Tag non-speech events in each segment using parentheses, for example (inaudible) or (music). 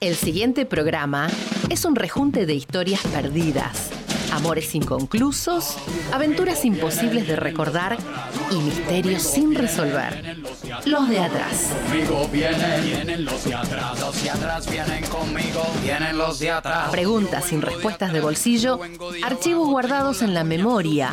El siguiente programa es un rejunte de historias perdidas, amores inconclusos, aventuras imposibles de recordar y misterios sin resolver. Los de atrás. Conmigo vienen, vienen los de atrás. Los de atrás vienen conmigo, vienen los de atrás. Preguntas sin respuestas de bolsillo, archivos guardados en la memoria,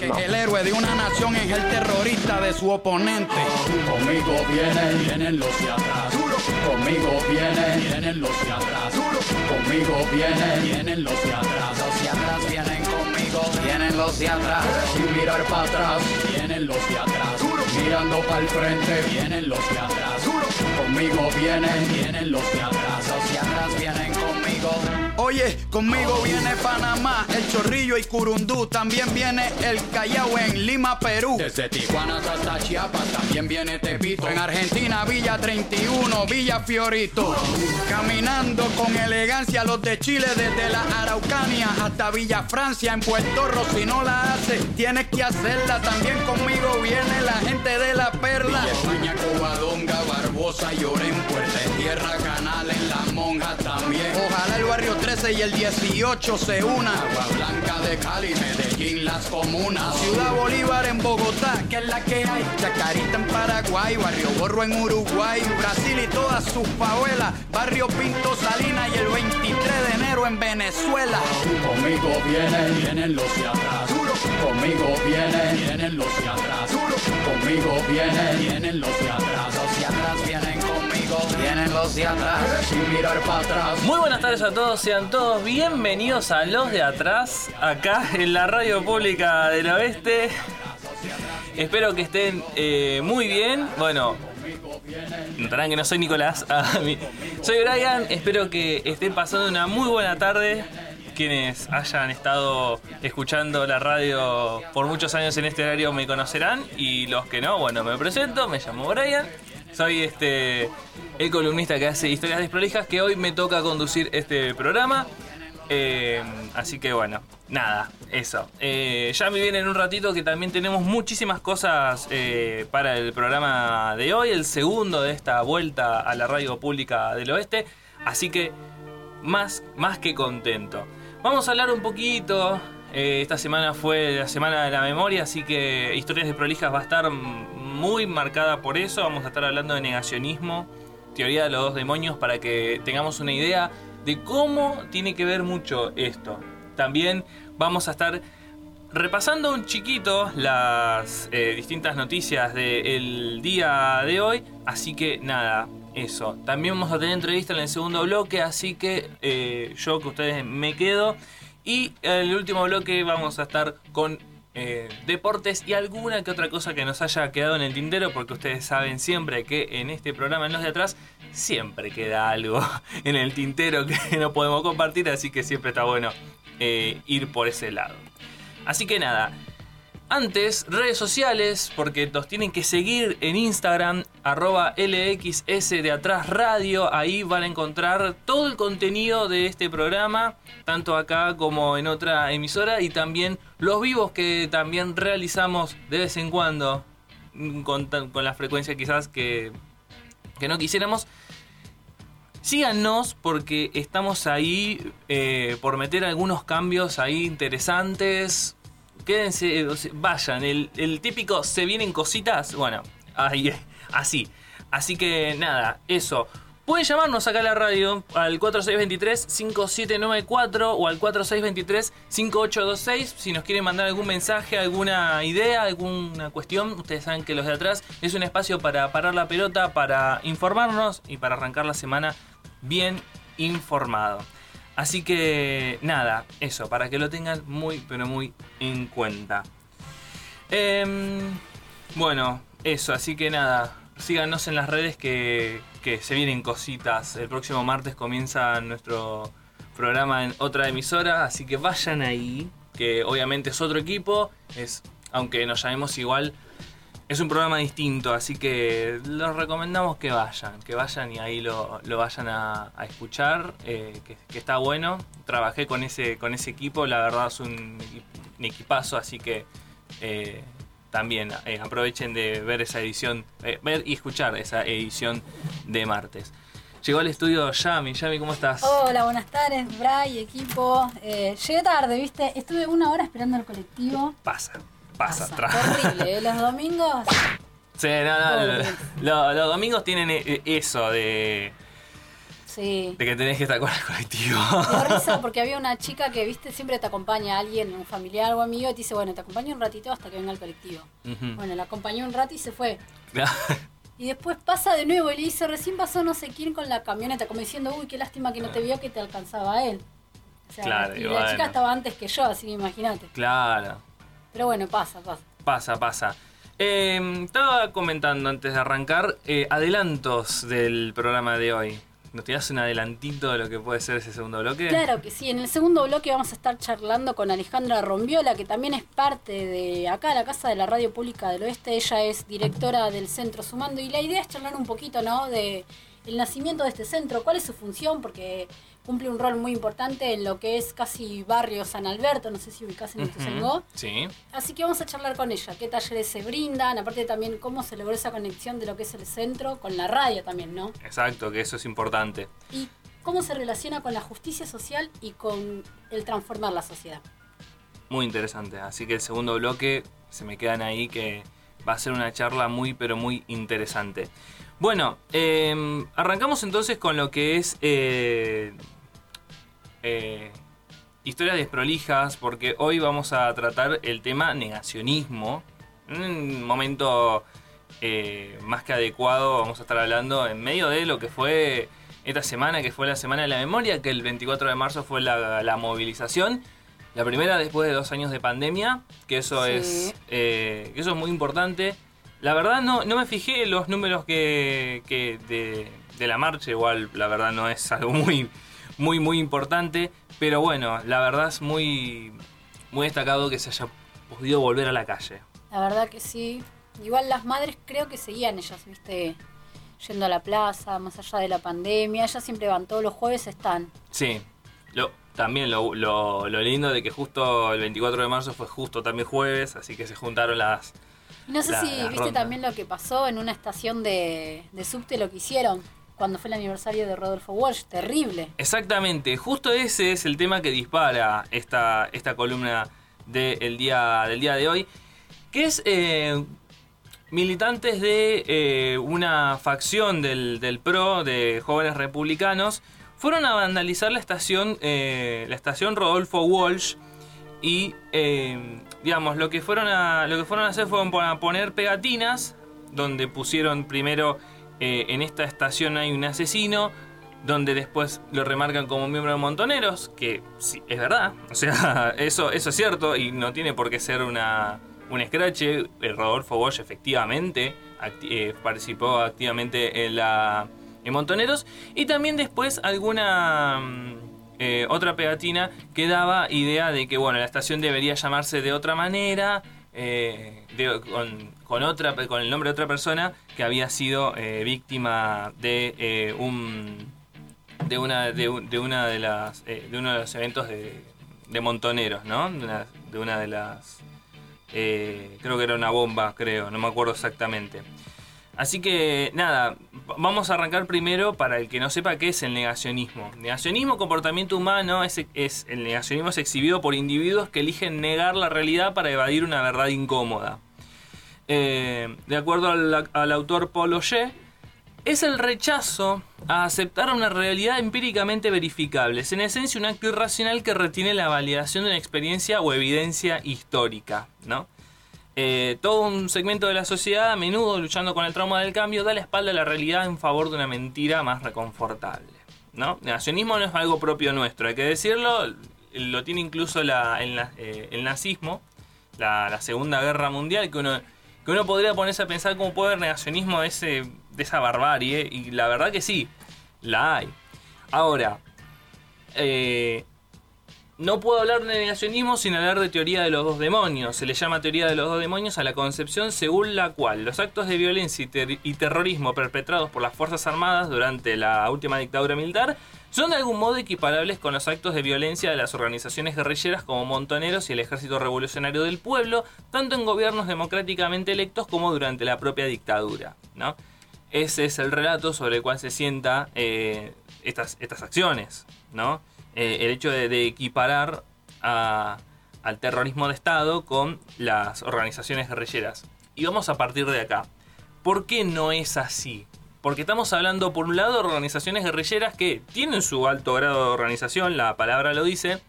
El héroe de una nación es el terrorista de su oponente. Conmigo vienen, vienen los de atrás. Conmigo vienen, vienen los de atrás. Conmigo vienen, vienen los de atrás. Los de atrás vienen conmigo, vienen los de atrás. Sin mirar para atrás, vienen los de atrás. Mirando para el frente, vienen los de atrás. Conmigo vienen, vienen los de atrás. Los de atrás vienen conmigo. Oye, conmigo viene Panamá, el Chorrillo y Curundú. También viene el Callao en Lima, Perú. Desde Tijuana hasta Chiapas también viene Tepito. En Argentina, Villa 31, Villa Fiorito. Caminando con elegancia los de Chile desde la Araucanía hasta Villa Francia en Puerto Rico. Si no la haces, tienes que hacerla. También conmigo viene la gente de la Perla. Villa España, Covadonga, Barbosa, Lloren, Puerta de Tierra, Ojalá el barrio 13 y el 18 se una. Agua Blanca de Cali, Medellín, las comunas. Ciudad Bolívar en Bogotá, que es la que hay. Chacarita en Paraguay, Barrio Borro en Uruguay, Brasil y todas sus favelas. Barrio Pinto Salina y el 23 de enero en Venezuela. Conmigo vienen, vienen los de atrás. Conmigo vienen, vienen los de atrás. Conmigo vienen, vienen los de atrás. Los de atrás vienen vienen los de atrás. Sin mirar para atrás. Muy buenas tardes a todos, sean todos bienvenidos a Los de Atrás, acá en la radio pública del oeste. Espero que estén eh, muy bien. Bueno, notarán que no soy Nicolás, (laughs) soy Brian. Espero que estén pasando una muy buena tarde. Quienes hayan estado escuchando la radio por muchos años en este horario me conocerán. Y los que no, bueno, me presento, me llamo Brian. Soy este el columnista que hace historias desprolijas que hoy me toca conducir este programa. Eh, así que bueno, nada, eso. Eh, ya me viene en un ratito que también tenemos muchísimas cosas eh, para el programa de hoy, el segundo de esta vuelta a la radio pública del oeste. Así que más, más que contento. Vamos a hablar un poquito. esta semana fue la semana de la memoria, así que Historias de Prolijas va a estar muy marcada por eso. Vamos a estar hablando de negacionismo, teoría de los dos demonios, para que tengamos una idea de cómo tiene que ver mucho esto. También vamos a estar repasando un chiquito las eh, distintas noticias del día de hoy. Así que nada, eso. También vamos a tener entrevista en el segundo bloque, así que eh, yo que ustedes me quedo. Y en el último bloque vamos a estar con eh, deportes y alguna que otra cosa que nos haya quedado en el tintero, porque ustedes saben siempre que en este programa en los de atrás siempre queda algo (laughs) en el tintero que (laughs) no podemos compartir, así que siempre está bueno eh, ir por ese lado. Así que nada, antes, redes sociales, porque nos tienen que seguir en Instagram, arroba LXS de Atrás Radio. Ahí van a encontrar todo el contenido de este programa, tanto acá como en otra emisora, y también los vivos que también realizamos de vez en cuando, con, con la frecuencia quizás que, que no quisiéramos. Síganos porque estamos ahí eh, por meter algunos cambios ahí interesantes quédense, vayan, el, típico se vienen cositas, bueno, ahí, (laughs) así. Así que nada, eso. Pueden llamarnos acá a la radio al 4623-5794 o al 4623-5826 si nos quieren mandar algún mensaje, alguna idea, alguna cuestión. Ustedes saben que los de atrás es un espacio para parar la pelota, para informarnos y para arrancar la semana bien informado. Así que nada, eso, para que lo tengan muy, pero muy en cuenta. Em, bueno, eso, así que nada, síganos en las redes que, que se vienen cositas. El próximo martes comienza nuestro programa en otra emisora, así que vayan ahí, que obviamente es otro equipo, es aunque nos llamemos igual, es un programa distinto, así que los recomendamos que vayan, que vayan y ahí lo, lo vayan a, a escuchar, eh, que, que está bueno. Trabajé con ese, con ese equipo, la verdad es un, un equipazo, así que eh, también eh, aprovechen de ver esa edición, ver y escuchar esa edición de martes. Llegó al estudio Yami. Yami, ¿cómo estás? Hola, buenas tardes, Bray, equipo. Llegué tarde, ¿viste? Estuve una hora esperando el colectivo. Pasa, pasa, Pasa, tra- Terrible, ¿eh? Los domingos. Sí, no, no, lo- los domingos tienen eh, eso de, Sí. de que tenés que estar con el colectivo. Me risa (laughs) porque había una chica que, viste, siempre te acompaña alguien, un familiar o amigo, y te dice, bueno, te acompaño un ratito hasta que venga el colectivo. Bueno, la acompañó un rato y se fue. Y después pasa de nuevo y le dice, recién pasó no sé quién con la camioneta, como diciendo, uy, qué lástima que no te vio que te alcanzaba a él. O sea, Claro, y y la bueno. chica estaba antes que yo, así que imagínate. claro. Pero bueno, pasa, pasa. Pasa, pasa. Eh, estaba comentando antes de arrancar eh, adelantos del programa de hoy. ¿Nos tirás un adelantito de lo que puede ser ese segundo bloque? Claro que sí, en el segundo bloque vamos a estar charlando con Alejandra Rombiola, que también es parte de acá, la Casa de la Radio Pública del Oeste. Ella es directora del Centro Sumando y la idea es charlar un poquito, ¿no? De el nacimiento de este centro, cuál es su función, porque cumple un rol muy importante en lo que es casi barrio San Alberto, no sé si ubicás en Ituzaingó. Ujú, Sí. Así que vamos a charlar con ella, qué talleres se brindan, aparte también cómo se logró esa conexión de lo que es el centro con la radio también, ¿no? Exacto, que eso es importante. y cómo se relaciona con la justicia social y con el transformar la sociedad. Muy interesante. Así que el segundo bloque se me quedan ahí que va a ser una charla muy pero muy interesante. Bueno, eh, arrancamos entonces con lo que es eh, eh, historias desprolijas, porque hoy vamos a tratar el tema negacionismo. En un momento eh, más que adecuado vamos a estar hablando en medio de lo que fue esta semana, que fue la Semana de la Memoria, que el 24 de marzo fue la, la movilización. La primera después de dos años de pandemia, que eso, Sí. es, eh, que eso es muy importante. La verdad no, no me fijé en los números que, que de, de la marcha, igual la verdad no es algo (laughs) muy, muy, muy importante. Pero bueno, la verdad es muy, muy destacado que se haya podido volver a la calle. La verdad que sí. Igual las madres creo que seguían ellas, viste, yendo a la plaza, más allá de la pandemia. Ellas siempre van, todos los jueves están. Sí, lo, también lo, lo- lo lindo de que justo el 24 de marzo fue justo también jueves, así que se juntaron las... No sé La- si la viste ronda. también lo que pasó en una estación de, de subte, lo que hicieron cuando fue el aniversario de Rodolfo Walsh. Terrible. Exactamente, justo ese es el tema que dispara esta, esta columna del día, del día de hoy, que es eh, militantes de eh, una facción del, del PRO, de jóvenes republicanos, fueron a vandalizar la estación, eh, la estación Rodolfo Walsh y, eh, digamos, lo que, fueron a, lo que fueron a hacer fue a poner pegatinas, donde pusieron primero, eh, en esta estación hay un asesino, donde después lo remarcan como miembro de Montoneros, que sí, es verdad, o sea, (laughs) eso, eso es cierto y no tiene por qué ser una, un escrache. El Rodolfo Bosch efectivamente acti- eh, participó activamente en la en Montoneros y también después alguna mm, eh, otra pegatina que daba idea de que bueno la estación debería llamarse de otra manera eh, de- con, otra con el nombre de otra persona que había sido eh, víctima de eh, un de una de, un- de una de las eh, de uno de los eventos de, de montoneros no de una de, una de las eh, creo que era una bomba creo no me acuerdo exactamente así que nada vamos a arrancar primero para el que no sepa qué es el negacionismo negacionismo comportamiento humano es, el negacionismo es exhibido por individuos que eligen negar la realidad para evadir una verdad incómoda eh, de acuerdo al, al autor Paul Oye, es el rechazo a aceptar una realidad empíricamente verificable. Es en esencia un acto irracional que retiene la validación de una experiencia o evidencia histórica, ¿no? Eh, todo un segmento de la sociedad, a menudo luchando con el trauma del cambio, da la espalda a la realidad en favor de una mentira más reconfortable. ¿no? El nacionismo no es algo propio nuestro, hay que decirlo, lo tiene incluso la, el, eh, nazismo, la, la, Segunda Guerra Mundial, que uno, que uno podría ponerse a pensar cómo puede haber negacionismo de, ese, de esa barbarie, y la verdad que sí, la hay. Ahora, eh, no puedo hablar de negacionismo sin hablar de teoría de los dos demonios. Se le llama teoría de los dos demonios a la concepción según la cual los actos de violencia y, terrorismo perpetrados por las Fuerzas Armadas durante la última dictadura militar son de algún modo equiparables con los actos de violencia de las organizaciones guerrilleras como Montoneros y el Ejército Revolucionario del Pueblo, tanto en gobiernos democráticamente electos como durante la propia dictadura. ¿no? Ese es el relato sobre el cual se sienta eh, estas, estas acciones. ¿no? Eh, el hecho de, equiparar al terrorismo de Estado con las organizaciones guerrilleras. Y vamos a partir de acá. ¿Por qué no es así? Porque estamos hablando, por un lado, de organizaciones guerrilleras que tienen su alto grado de organización, la palabra lo dice,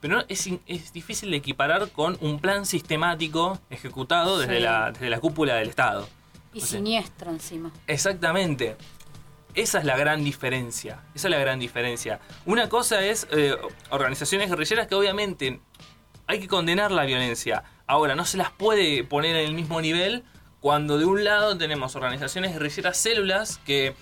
pero es, es difícil de equiparar con un plan sistemático ejecutado desde, la, desde la cúpula del Estado. Y siniestro encima. Exactamente. Esa es la gran diferencia. Esa es la gran diferencia. Una cosa es eh, organizaciones guerrilleras que obviamente hay que condenar la violencia. Ahora, no se las puede poner en el mismo nivel cuando de un lado tenemos organizaciones guerrilleras células que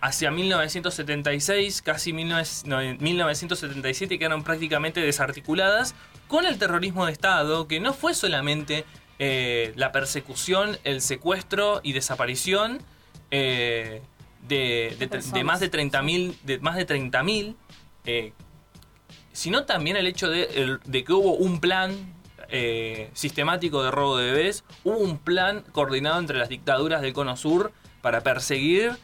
hacia 1976, casi 1977, quedaron prácticamente desarticuladas con el terrorismo de Estado, que no fue solamente eh, la persecución, el secuestro y desaparición. Eh, de, más de 30.000, de más de 30.000, eh, sino también el hecho de, que hubo un plan eh, sistemático de robo de bebés, hubo un plan coordinado entre las dictaduras del Cono Sur para perseguir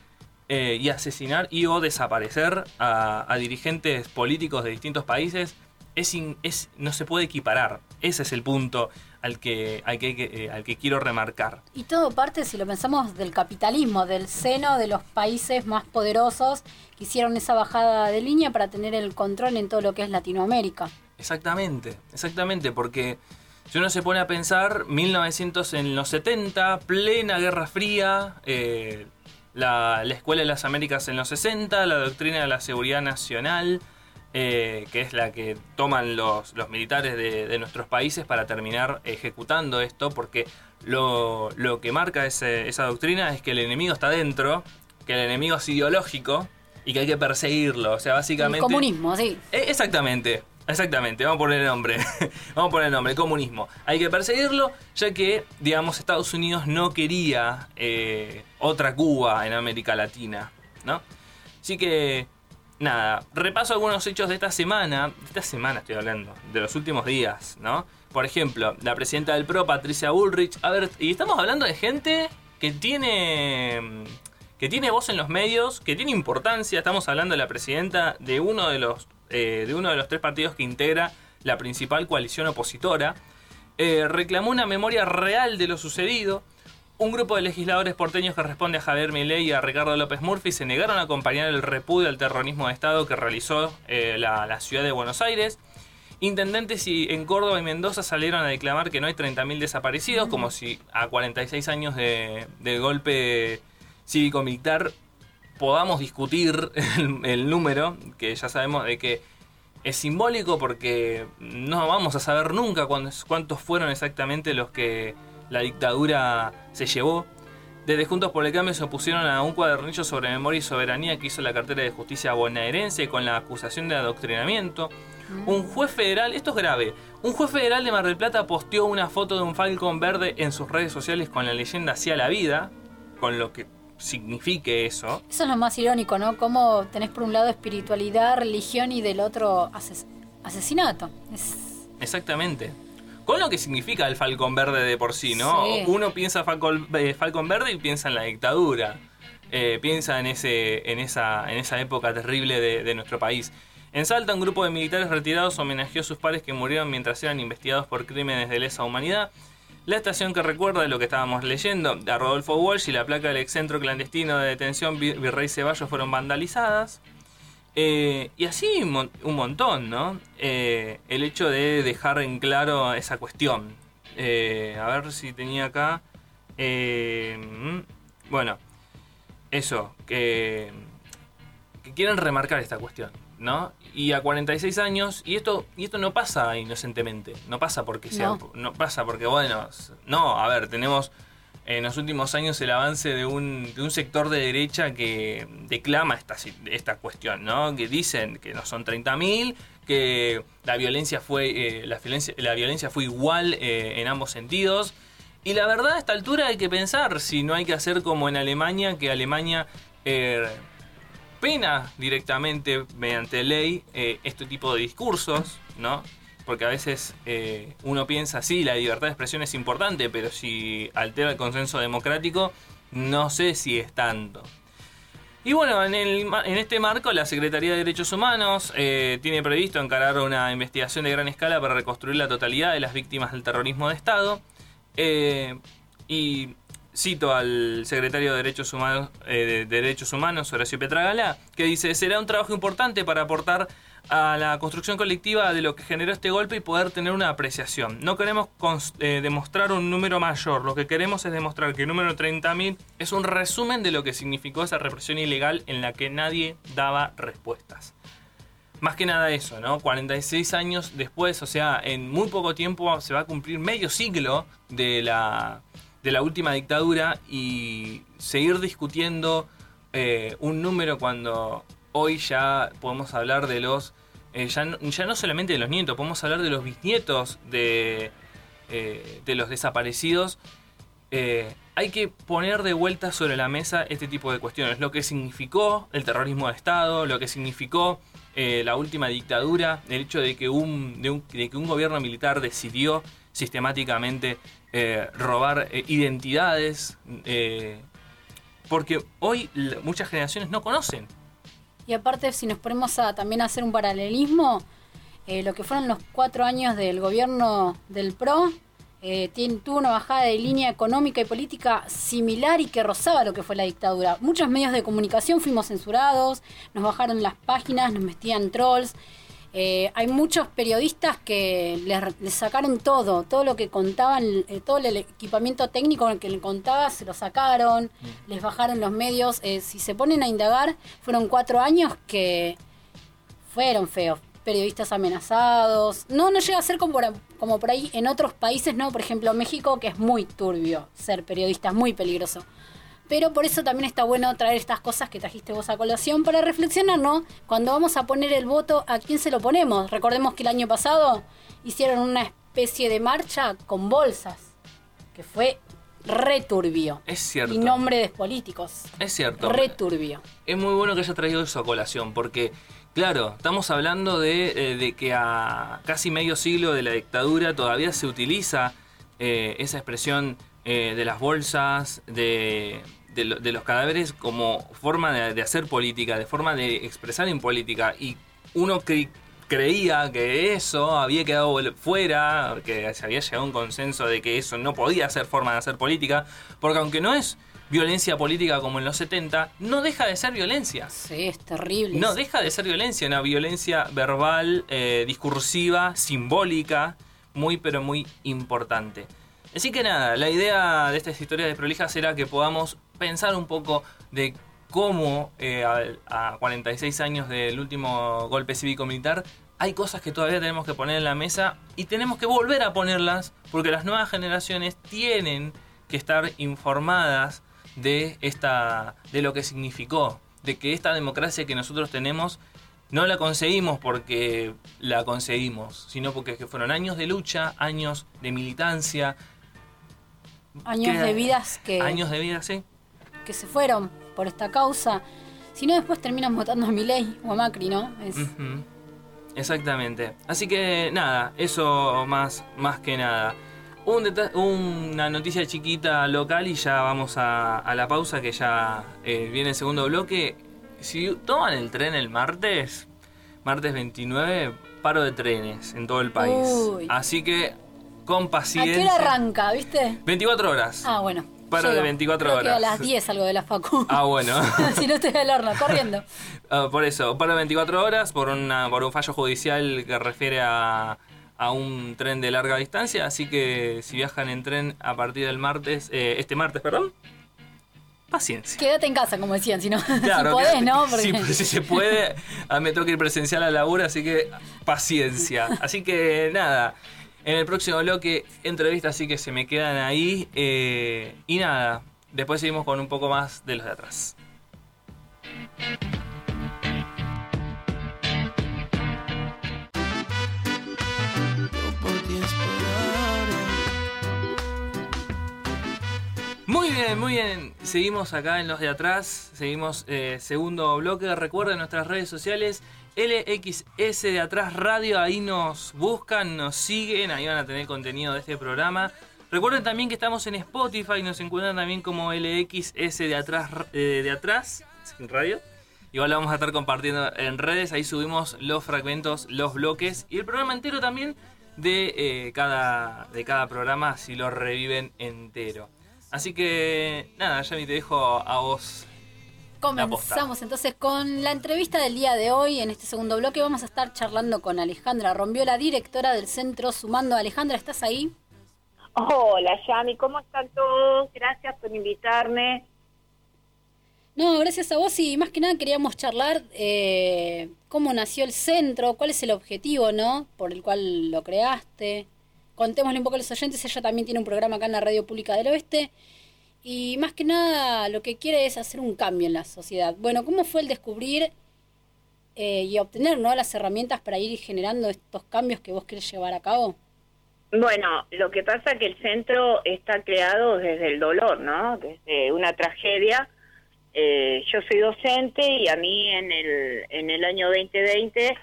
eh, y asesinar y o desaparecer a, dirigentes políticos de distintos países. Es, es, no se puede equiparar. Ese es el punto al que, al que, eh, al que quiero remarcar. Y todo parte, si lo pensamos, del capitalismo, del seno de los países más poderosos que hicieron esa bajada de línea para tener el control en todo lo que es Latinoamérica. Exactamente, exactamente, porque si uno se pone a pensar, 1900 en los 70, plena Guerra Fría, eh, la, la Escuela de las Américas en los 60, la doctrina de la seguridad nacional, eh, que es la que toman los, los militares de, nuestros países para terminar ejecutando esto, porque lo, que marca esa doctrina es que el enemigo está dentro, que el enemigo es ideológico y que hay que perseguirlo. O sea, básicamente... El comunismo, sí. Eh, exactamente. Exactamente, vamos a poner el nombre. (laughs) vamos a poner el nombre, comunismo. Hay que perseguirlo, ya que, digamos, Estados Unidos no quería eh, otra Cuba en América Latina, ¿no? Así que nada, repaso algunos hechos de esta semana, de esta semana estoy hablando, de los últimos días, ¿no? Por ejemplo, la presidenta del PRO, Patricia Bullrich, a ver, y estamos hablando de gente que tiene que tiene voz en los medios, que tiene importancia, estamos hablando de la presidenta de uno de los eh, de uno de los tres partidos que integra la principal coalición opositora, eh, reclamó una memoria real de lo sucedido, un grupo de legisladores porteños que responde a Javier Milei y a Ricardo López Murphy se negaron a acompañar el repudio al terrorismo de Estado que realizó eh, la, ciudad de Buenos Aires. Intendentes y en Córdoba y Mendoza salieron a declamar que no hay 30.000 desaparecidos, como si a 46 años de, del golpe cívico-militar podamos discutir el, número, que ya sabemos de que es simbólico porque no vamos a saber nunca cuántos fueron exactamente los que la dictadura se llevó. Desde Juntos por el Cambio se opusieron a un cuadernillo sobre memoria y soberanía que hizo la cartera de justicia bonaerense con la acusación de adoctrinamiento. Mm. Un juez federal, esto es grave, un juez federal de Mar del Plata posteó una foto de un falcón verde en sus redes sociales con la leyenda hacia la vida, con lo que signifique eso. Eso es lo más irónico, ¿no? Cómo tenés por un lado espiritualidad, religión y del otro asesinato. Exactamente con lo que significa el Falcón Verde de por sí, ¿no? Uno piensa Falcon, eh, Falcon Verde y piensa en la dictadura, eh, piensa en, ese, en, esa, en esa época terrible de, nuestro país. En Salta, un grupo de militares retirados homenajeó a sus pares que murieron mientras eran investigados por crímenes de lesa humanidad. La estación que recuerda lo que estábamos leyendo, a Rodolfo Walsh y la placa del excentro clandestino de detención Virrey Ceballos fueron vandalizadas. Eh, y así un montón, ¿no? Eh, el hecho de dejar en claro esa cuestión. Eh, a ver si tenía acá. Mm, bueno, eso, que, que quieren remarcar esta cuestión. ¿no? Y a 46 años, y esto, y esto no pasa inocentemente, no pasa porque sea, no. pasa porque, bueno, no, a ver, tenemos en los últimos años el avance de un, de un sector de derecha que declama esta, esta cuestión, ¿no? Que dicen que no son 30.000, que la violencia fue, eh, la violencia, la violencia fue igual eh, en ambos sentidos. Y la verdad, a esta altura hay que pensar si no hay que hacer como en Alemania, que Alemania eh, pena directamente mediante ley este tipo de discursos, ¿no? Porque a veces eh, uno piensa, sí, la libertad de expresión es importante, pero si altera el consenso democrático, no sé si es tanto. Y bueno, en, este marco la Secretaría de Derechos Humanos eh, tiene previsto encarar una investigación de gran escala para reconstruir la totalidad de las víctimas del terrorismo de Estado. y cito al secretario de Derechos Humanos, eh, de Derechos Humanos Horacio que dice, será un trabajo importante para aportar a la construcción colectiva de lo que generó este golpe y poder tener una apreciación. No queremos eh, demostrar un número mayor, lo que queremos es demostrar que el número 30.000 es un resumen de lo que significó esa represión ilegal en la que nadie daba respuestas. Más que nada eso, ¿no? 46 años después, o sea, en muy poco tiempo se va a cumplir medio siglo de la de la última dictadura y seguir discutiendo eh, un número cuando hoy ya podemos hablar de los, eh, ya, no, solamente de los nietos, podemos hablar de los bisnietos de, eh, de los desaparecidos. hay que poner de vuelta sobre la mesa este tipo de cuestiones, lo que significó el terrorismo de Estado, lo que significó la última dictadura, el hecho de que un, de que un gobierno militar decidió sistemáticamente eh, robar eh, identidades, eh, porque hoy muchas generaciones no conocen. Y aparte, si nos ponemos a también hacer un paralelismo, lo que fueron los cuatro años del gobierno del PRO, tuvo una bajada de línea económica y política similar y que rozaba lo que fue la dictadura. Muchos medios de comunicación fuimos censurados, nos bajaron las páginas, nos metían trolls. Eh, hay muchos periodistas que les, sacaron todo, todo lo que contaban, eh, todo el equipamiento técnico que le contaba se lo sacaron, mm. les bajaron los medios. Eh, si se ponen a indagar, fueron cuatro años que fueron feos. Periodistas amenazados. No, no llega a ser como por, como por ahí en otros países, ¿no? Por ejemplo, México, que es muy turbio ser periodista, muy peligroso. Pero por eso también está bueno traer estas cosas que trajiste vos a colación para reflexionar, ¿no? Cuando vamos a poner el voto, ¿a quién se lo ponemos? Recordemos que el año pasado hicieron una especie de marcha con bolsas, que fue returbio. Es cierto. Y nombres políticos. Es cierto. Returbio. Es muy bueno que haya traído eso a colación, porque, claro, estamos hablando de, eh, que a casi medio siglo de la dictadura todavía se utiliza eh, esa expresión eh, de las bolsas, de, de, los cadáveres como forma de, hacer política, de forma de expresar en política. Y uno creía que eso había quedado fuera, que se había llegado a un consenso de que eso no podía ser forma de hacer política, porque aunque no es violencia política como en los 70, no deja de ser violencia. Sí, es terrible. No deja de ser violencia, una violencia verbal, eh, discursiva, simbólica, muy pero muy importante. Así que nada, la idea de estas historias de prolijas era que podamos pensar un poco de cómo eh, a, 46 años del último golpe cívico-militar hay cosas que todavía tenemos que poner en la mesa y tenemos que volver a ponerlas porque las nuevas generaciones tienen que estar informadas de esta de lo que significó, de que esta democracia que nosotros tenemos no la conseguimos porque la conseguimos, sino porque fueron años de lucha, años de militancia, años de vidas que años de vida, sí, que se fueron por esta causa. Si no, después terminan votando a Milei o a Macri, ¿no? Exactamente. Así que nada, eso más, más que nada. una noticia chiquita local y ya vamos a, la pausa que ya eh, viene el segundo bloque. Si toman el tren el martes, martes 29, paro de trenes en todo el país. Así que con ¿A paciencia. qué hora arranca, viste? 24 horas. Ah, bueno. Paro de Llego. 24 Creo que a horas. las 10 algo de la facu. Ah, bueno. (laughs) si no estoy al horno, corriendo. (laughs) Ah, por eso, paro de 24 horas por, una, por un fallo judicial que refiere a, a un tren de larga distancia. Así que si viajan en tren a partir del martes, eh, este martes, perdón, paciencia. Quédate en casa, como decían, si no, (laughs) Claro, si podés, ¿no? Porque- si se puede, a mí me toca ir presencial a laburo, así que paciencia. Así que nada, en el próximo bloque entrevistas así que se me quedan ahí. eh, y nada, después seguimos con un poco más de los de atrás. Muy bien, muy bien. Seguimos acá en los de atrás. Seguimos eh, segundo bloque. Recuerden nuestras redes sociales. LXS de atrás radio. Ahí nos buscan, nos siguen. Ahí van a tener contenido de este programa. Recuerden también que estamos en Spotify. Nos encuentran también como LXS de atrás, eh, de atrás radio. Igual lo vamos a estar compartiendo en redes. Ahí subimos los fragmentos, los bloques y el programa entero también de, eh, cada, de cada programa si lo reviven entero. Así que nada, Yami, te dejo a vos. Comenzamos entonces con la entrevista del día de hoy. En este segundo bloque vamos a estar charlando con Alejandra Rombiola, directora del Centro Sumando. Alejandra, ¿estás ahí? Hola, Yami, ¿cómo están todos? Gracias por invitarme. No, gracias a vos y más que nada queríamos charlar eh, cómo nació el centro, cuál es el objetivo, ¿no? Por el cual lo creaste. Contémosle un poco a los oyentes, ella también tiene un programa acá en la Radio Pública del Oeste y más que nada lo que quiere es hacer un cambio en la sociedad. Bueno, ¿cómo fue el descubrir eh, y obtener ¿no? las herramientas para ir generando estos cambios que vos querés llevar a cabo? Bueno, lo que pasa es que el centro está creado desde el dolor, ¿no? Desde una tragedia. Eh, yo soy docente y a mí en el, en el año 2020,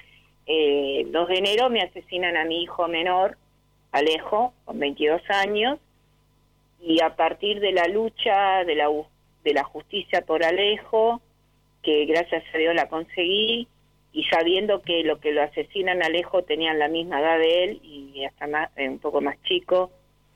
eh, 2 de enero, me asesinan a mi hijo menor, Alejo, con 22 años, y a partir de la lucha de la, de la justicia por Alejo, que gracias a Dios la conseguí, y sabiendo que lo que lo asesinan Alejo tenían la misma edad de él y hasta más, eh, un poco más chico,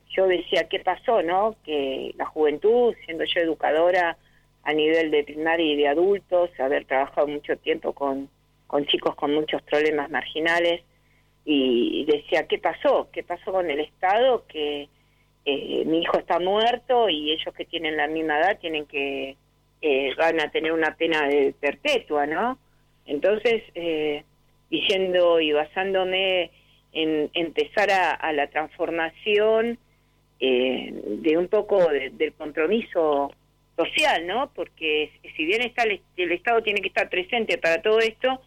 yo decía, ¿qué pasó, no? Que la juventud, siendo yo educadora a nivel de primaria y de adultos, haber trabajado mucho tiempo con, con chicos con muchos problemas marginales, y decía, ¿qué pasó? ¿Qué pasó con el Estado? Que eh, mi hijo está muerto y ellos que tienen la misma edad tienen que, eh, van a tener una pena de perpetua, ¿no? Entonces, eh, diciendo y basándome en empezar a, a la transformación eh, de un poco de- del compromiso social, ¿no? Porque si bien está el, el Estado tiene que estar presente para todo esto,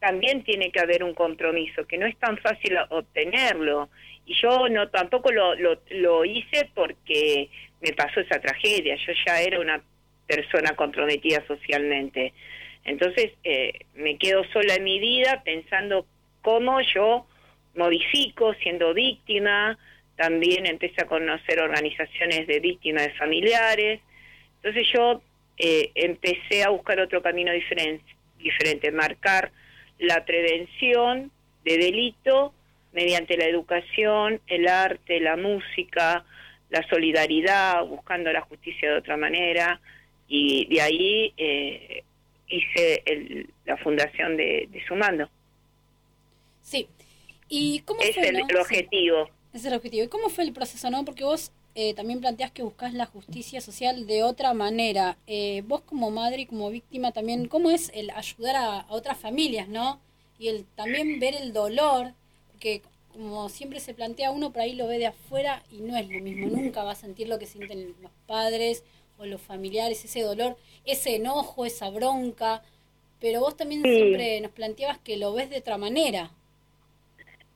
también tiene que haber un compromiso, que no es tan fácil obtenerlo. Y yo no tampoco lo, lo, lo hice porque me pasó esa tragedia, yo ya era una persona comprometida socialmente. Entonces eh, me quedo sola en mi vida pensando cómo yo modifico siendo víctima, también empecé a conocer organizaciones de víctimas de familiares, entonces yo eh, empecé a buscar otro camino diferente, diferente, marcar la prevención de delito mediante la educación, el arte, la música, la solidaridad, buscando la justicia de otra manera, y de ahí eh, hice el- la fundación de, de Sumando. Sí. ¿Y cómo Es fue, el, no? el objetivo. Ese es el objetivo. ¿Y cómo fue el proceso, no? Porque vos eh, también planteás que buscás la justicia social de otra manera. Eh, vos como madre y como víctima también, ¿cómo es el ayudar a, a otras familias, no? Y el también ver el dolor, porque como siempre se plantea uno, por ahí lo ve de afuera y no es lo mismo. Nunca va a sentir lo que sienten los padres o los familiares, ese dolor, ese enojo, esa bronca. Pero vos también Sí. siempre nos planteabas que lo ves de otra manera.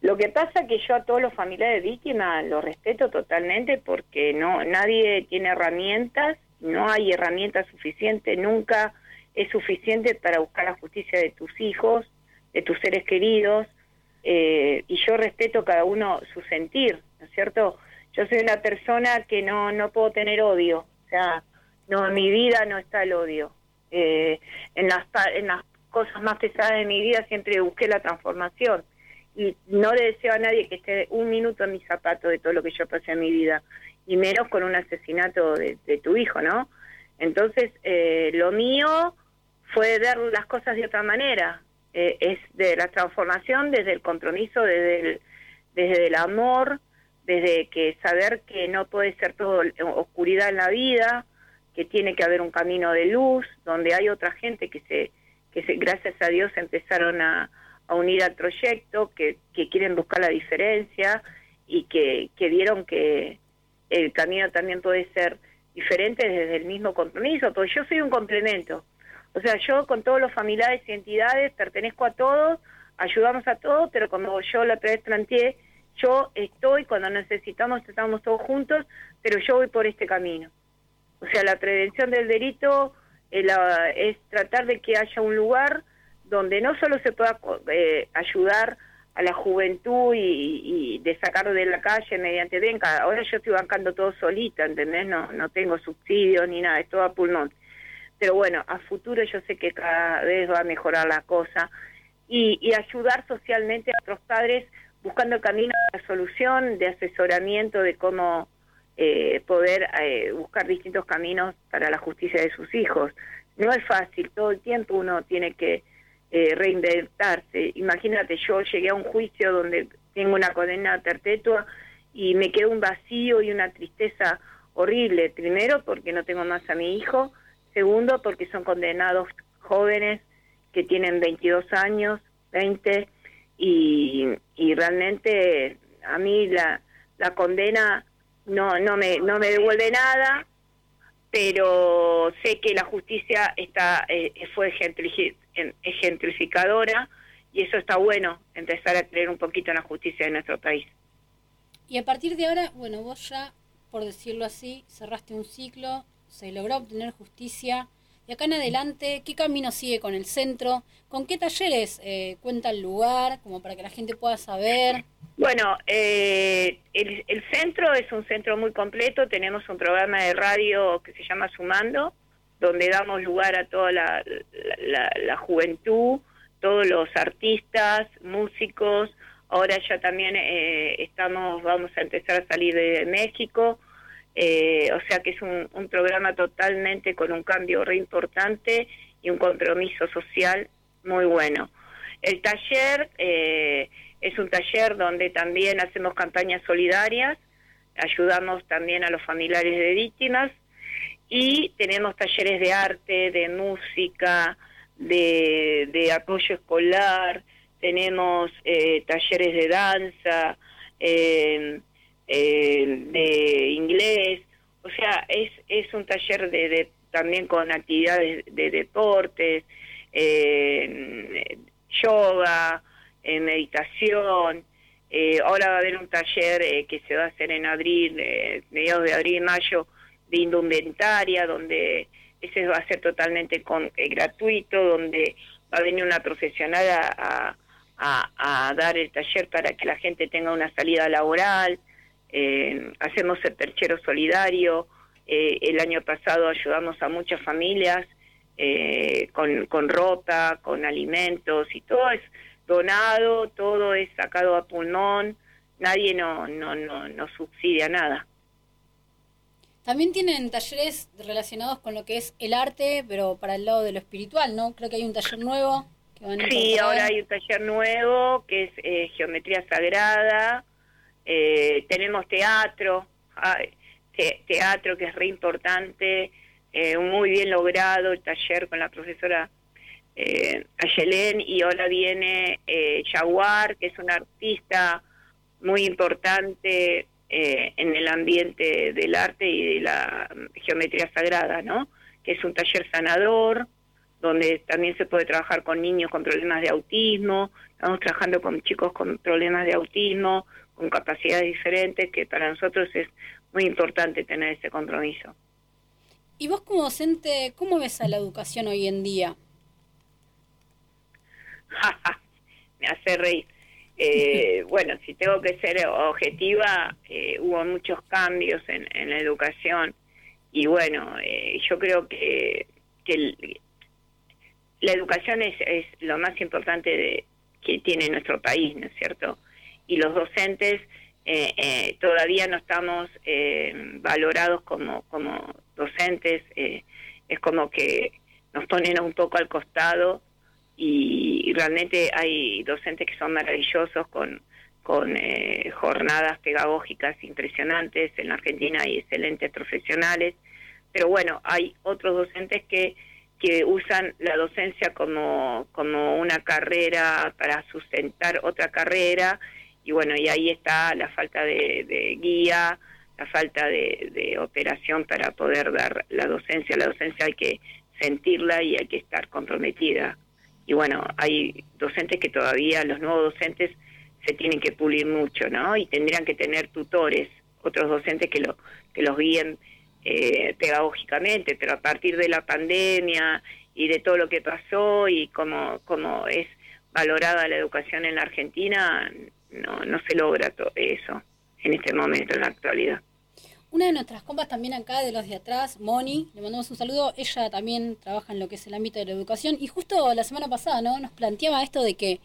Lo que pasa que yo a todos los familiares de víctimas los respeto totalmente porque no nadie tiene herramientas, no hay herramientas suficientes, nunca es suficiente para buscar la justicia de tus hijos, de tus seres queridos, eh, y yo respeto cada uno su sentir, ¿no es cierto? Yo soy una persona que no, no puedo tener odio, o sea, no, en mi vida no está el odio. Eh, en, las, en las cosas más pesadas de mi vida siempre busqué la transformación y no le deseo a nadie que esté un minuto en mis zapatos de todo lo que yo pasé en mi vida, y menos con un asesinato de, tu hijo, ¿no? Entonces, eh, lo mío fue ver las cosas de otra manera, eh, es de la transformación desde el compromiso, desde el, desde el amor, desde que saber que no puede ser todo oscuridad en la vida, que tiene que haber un camino de luz, donde hay otra gente que se, que se, gracias a Dios empezaron a, a unir al proyecto, que, que quieren buscar la diferencia y que, que vieron que el camino también puede ser diferente desde el mismo compromiso, porque yo soy un complemento. O sea, yo con todos los familiares y entidades pertenezco a todos, ayudamos a todos, pero como yo la otra vez planteé, yo estoy, cuando necesitamos, estamos todos juntos, pero yo voy por este camino. O sea, la prevención del delito eh, es tratar de que haya un lugar donde no solo se pueda eh, ayudar a la juventud y, de sacarlo de la calle mediante venga, ahora yo estoy bancando todo solita, ¿entendés? No, no tengo subsidios ni nada, es todo a pulmón. Pero bueno, a futuro yo sé que cada vez va a mejorar la cosa y, y ayudar socialmente a otros padres buscando el camino de solución, de asesoramiento de cómo eh, poder eh, buscar distintos caminos para la justicia de sus hijos. No es fácil, todo el tiempo uno tiene que eh, reinventarse. Imagínate, yo llegué a un juicio donde tengo una condena perpetua y me queda un vacío y una tristeza horrible. Primero, porque no tengo más a mi hijo. Segundo, porque son condenados jóvenes que tienen 22 años, 20, y, y realmente a mí la, la condena no, no, me, no me devuelve nada pero sé que la justicia está eh, fue ejemplificadora y eso está bueno, empezar a creer un poquito en la justicia de nuestro país. Y a partir de ahora, bueno, vos ya, por decirlo así, cerraste un ciclo, se logró obtener justicia. De acá en adelante, ¿qué camino sigue con el centro? ¿Con qué talleres eh, cuenta el lugar? Como para que la gente pueda saber. Bueno, eh, el, centro es un centro muy completo. Tenemos un programa de radio que se llama Sumando, donde damos lugar a toda la, juventud, todos los artistas, músicos. Ahora ya también eh, estamos, vamos a empezar a salir de México. Eh, o sea que es un, programa totalmente con un cambio re importante y un compromiso social muy bueno. El taller eh, es un taller donde también hacemos campañas solidarias, ayudamos también a los familiares de víctimas y tenemos talleres de arte, de música, de, apoyo escolar, tenemos eh, talleres de danza, eh, de inglés, o sea, es, es un taller de, también con actividades de deportes, yoga, en meditación. Eh, ahora va a haber un taller eh, que se va a hacer en abril, eh, mediados de abril, mayo, de indumentaria, donde ese va a ser totalmente con, gratuito, donde va a venir una profesional a, a, dar el taller para que la gente tenga una salida laboral. Hacemos el perchero solidario. el año pasado ayudamos a muchas familias con, con ropa, con alimentos y todo eso donado, todo es sacado a pulmón, nadie no, no, no, no subsidia nada. También tienen talleres relacionados con lo que es el arte, pero para el lado de lo espiritual, ¿no? Creo que hay un taller nuevo. Que van a sí, ahora hay un taller nuevo que es eh, Geometría Sagrada. Eh, tenemos teatro, teatro que es re importante, eh, muy bien logrado el taller con la profesora eh, Ayelén y ahora viene eh, Jaguar, que es un artista muy importante eh, en el ambiente del arte y de la geometría sagrada, ¿no? Que es un taller sanador, donde también se puede trabajar con niños con problemas de autismo, estamos trabajando con chicos con problemas de autismo, con capacidades diferentes, que para nosotros es muy importante tener ese compromiso. ¿Y vos como docente, cómo ves a la educación hoy en día? (laughs) me hace reír. Eh, (laughs) bueno, si tengo que ser objetiva, eh, hubo muchos cambios en, la educación y bueno, eh, yo creo que, que la educación es, es, lo más importante de, que tiene nuestro país, ¿no es cierto? Y los docentes eh, eh, todavía no estamos eh, valorados como, como docentes, es como que nos ponen un poco al costado y, realmente hay docentes que son maravillosos con, con jornadas pedagógicas impresionantes, en Argentina hay excelentes profesionales, pero bueno, hay otros docentes que que usan la docencia como, como una carrera para sustentar otra carrera y bueno, y ahí está la falta de, guía, la falta de, operación para poder dar la docencia. La docencia hay que sentirla y hay que estar comprometida. Y bueno, hay docentes que todavía, los nuevos docentes, se tienen que pulir mucho, ¿no? Y tendrían que tener tutores, otros docentes que, lo, que los guíen eh, pedagógicamente, pero a partir de la pandemia y de todo lo que pasó y cómo, cómo es valorada la educación en la Argentina, no, no se logra todo eso en este momento, en la actualidad. Una de nuestras compas también acá, de los de atrás, Moni, le mandamos un saludo. Ella también trabaja en lo que es el ámbito de la educación. Y justo la semana pasada, ¿no? Nos planteaba esto de que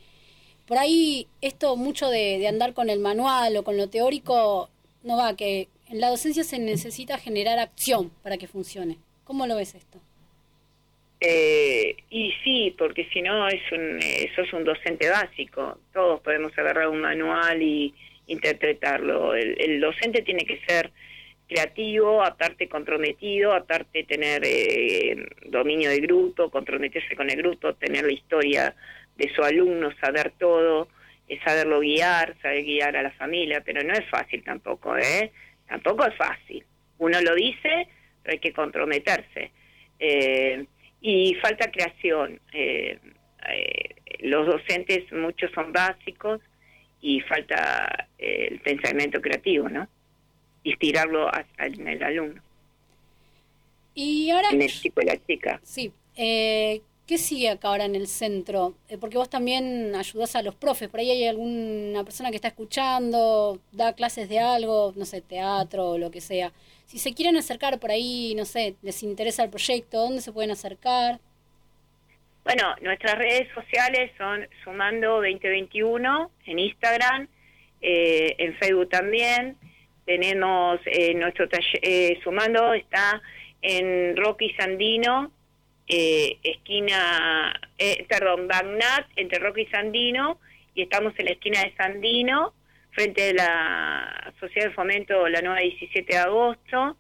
por ahí esto mucho de, de andar con el manual o con lo teórico no va, que en la docencia se necesita generar acción para que funcione. ¿Cómo lo ves esto? Eh, y sí, porque si no es es un docente básico. Todos podemos agarrar un manual y interpretarlo. El, docente tiene que ser creativo, aparte comprometido, aparte tener eh, dominio de grupo, comprometerse con el grupo, tener la historia de su alumno, saber todo, saberlo guiar, saber guiar a la familia, pero no es fácil tampoco, ¿eh? Tampoco es fácil. Uno lo dice, pero hay que comprometerse. Eh, y falta creación. Eh, eh, los docentes, muchos son básicos y falta eh, el pensamiento creativo, ¿no? Inspirarlo en el alumno. Y ahora... En el chico y la chica. Sí. Eh, ¿Qué sigue acá ahora en el centro? porque vos también ayudás a los profes. Por ahí hay alguna persona que está escuchando, da clases de algo, no sé, teatro o lo que sea. Si se quieren acercar por ahí, no sé, les interesa el proyecto, ¿dónde se pueden acercar? Bueno, nuestras redes sociales son Sumando 2021 en Instagram, eh, en Facebook también. Tenemos eh, nuestro taller, eh, Sumando está en Rocky Sandino, esquina, perdón, Bagnat, entre Rocky y Sandino, y estamos en la esquina de Sandino frente de la Sociedad de Fomento la nueva 17 de agosto.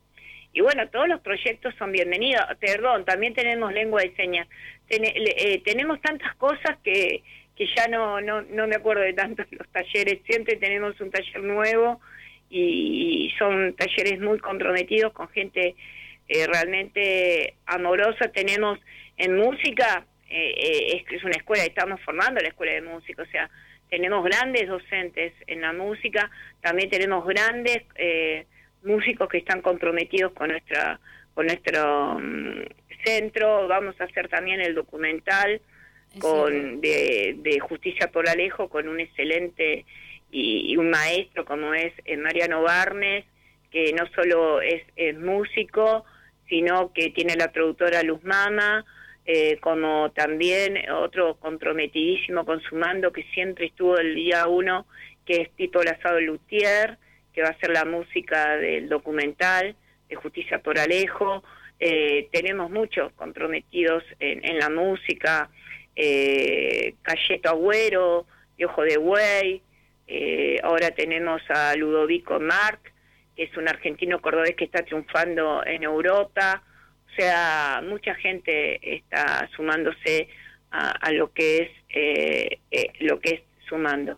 Y bueno, todos los proyectos son bienvenidos. Perdón, también tenemos lengua de señas. Eh, tenemos tantas cosas que, que ya no, no, no me acuerdo de tantos (laughs) los talleres. Siempre tenemos un taller nuevo y, son talleres muy comprometidos con gente eh, realmente amorosa. Tenemos en música, eh, es, es una escuela, estamos formando la escuela de música, o sea, tenemos grandes docentes en la música, también tenemos grandes eh, músicos que están comprometidos con nuestra con nuestro mm, centro, vamos a hacer también el documental con de, Justicia por Alejo con un excelente y, un maestro como es eh, Mariano Barnes, que no solo es, es músico, sino que tiene la productora Luz Mama, eh, como también otro comprometidísimo con su mando que siempre estuvo el día uno, que es Tito Lazado Lutier, que va a ser la música del documental de Justicia por Alejo. Eh, tenemos muchos comprometidos en, la música, eh, Cayeto Agüero, Ojo de Buey, eh, ahora tenemos a Ludovico Marc, que es un argentino cordobés que está triunfando en Europa, o sea, mucha gente está sumándose a, lo que es eh, eh, lo que es sumando.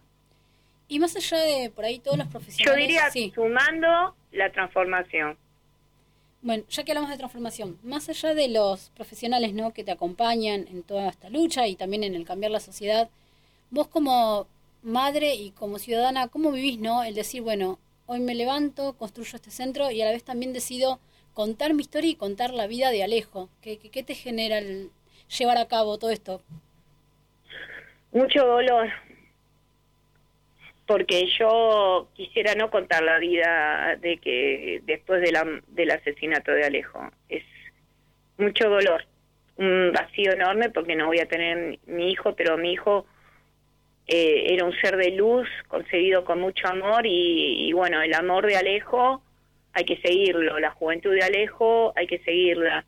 Y más allá de por ahí todos los profesionales. Yo diría sumando la transformación. Bueno, ya que hablamos de transformación, más allá de los profesionales ¿no? que te acompañan en toda esta lucha y también en el cambiar la sociedad, vos como madre y como ciudadana, ¿cómo vivís no? el decir, bueno, hoy me levanto, construyo este centro y a la vez también decido contar mi historia y contar la vida de Alejo. ¿Qué, te genera el llevar a cabo todo esto? Mucho dolor, porque yo quisiera no contar la vida de que después del asesinato de Alejo. Es mucho dolor, un vacío enorme porque no voy a tener mi hijo, pero mi hijo eh, era un ser de luz, concebido con mucho amor y, bueno, el amor de Alejo hay que seguirlo, la juventud de Alejo hay que seguirla.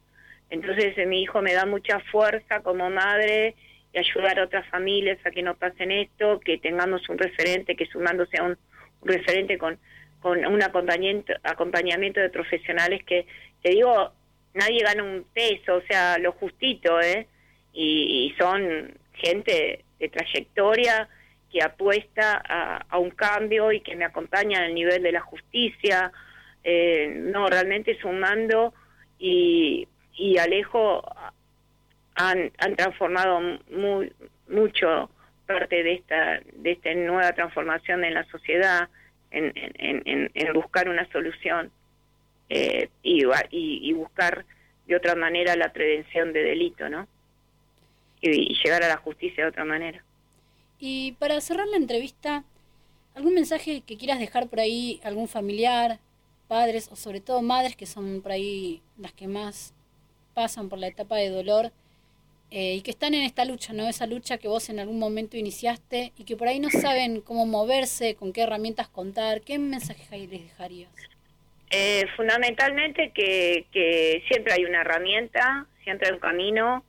Entonces eh, mi hijo me da mucha fuerza como madre y ayudar a otras familias a que no pasen esto, que tengamos un referente, que sumándose a un, referente con, con un acompañamiento, acompañamiento de profesionales que, te digo, nadie gana un peso, o sea, lo justito, ¿eh? y son gente de trayectoria que apuesta a, un cambio y que me acompaña al nivel de la justicia. Eh, no, realmente sumando y, y Alejo han, han transformado muy, mucho parte de esta, de esta nueva transformación en la sociedad, en, en, en, buscar una solución eh, y, y, buscar de otra manera la prevención de delito, ¿no? Y, llegar a la justicia de otra manera. Y para cerrar la entrevista, ¿algún mensaje que quieras dejar por ahí, algún familiar, padres o sobre todo madres que son por ahí las que más pasan por la etapa de dolor eh, y que están en esta lucha, ¿no? Esa lucha que vos en algún momento iniciaste y que por ahí no saben cómo moverse, con qué herramientas contar, ¿qué mensaje les dejarías? Eh, fundamentalmente que, que siempre hay una herramienta, siempre hay un camino,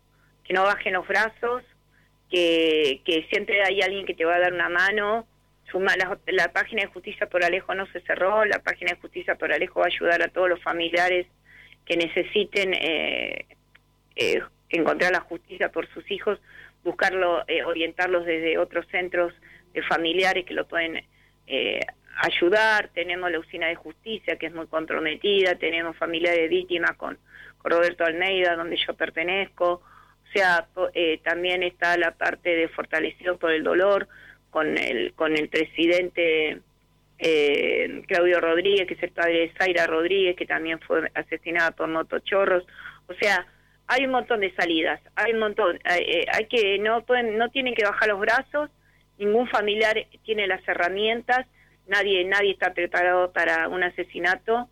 que no bajen los brazos, que, que siempre hay alguien que te va a dar una mano. Suma, la, página de Justicia por Alejo no se cerró, la página de Justicia por Alejo va a ayudar a todos los familiares que necesiten eh, eh, encontrar la justicia por sus hijos, buscarlo, eh, orientarlos desde otros centros de familiares que lo pueden ayudar. Tenemos la usina de justicia que es muy comprometida, tenemos familia de víctimas con Roberto Almeida, donde yo pertenezco sea, eh, también está la parte de fortalecido por el dolor con el, con el presidente eh, Claudio Rodríguez, que es el padre de Zaira Rodríguez, que también fue asesinada por motochorros. O sea, hay un montón de salidas, hay un montón, eh, hay que, no pueden, no tienen que bajar los brazos, ningún familiar tiene las herramientas, nadie, nadie está preparado para un asesinato,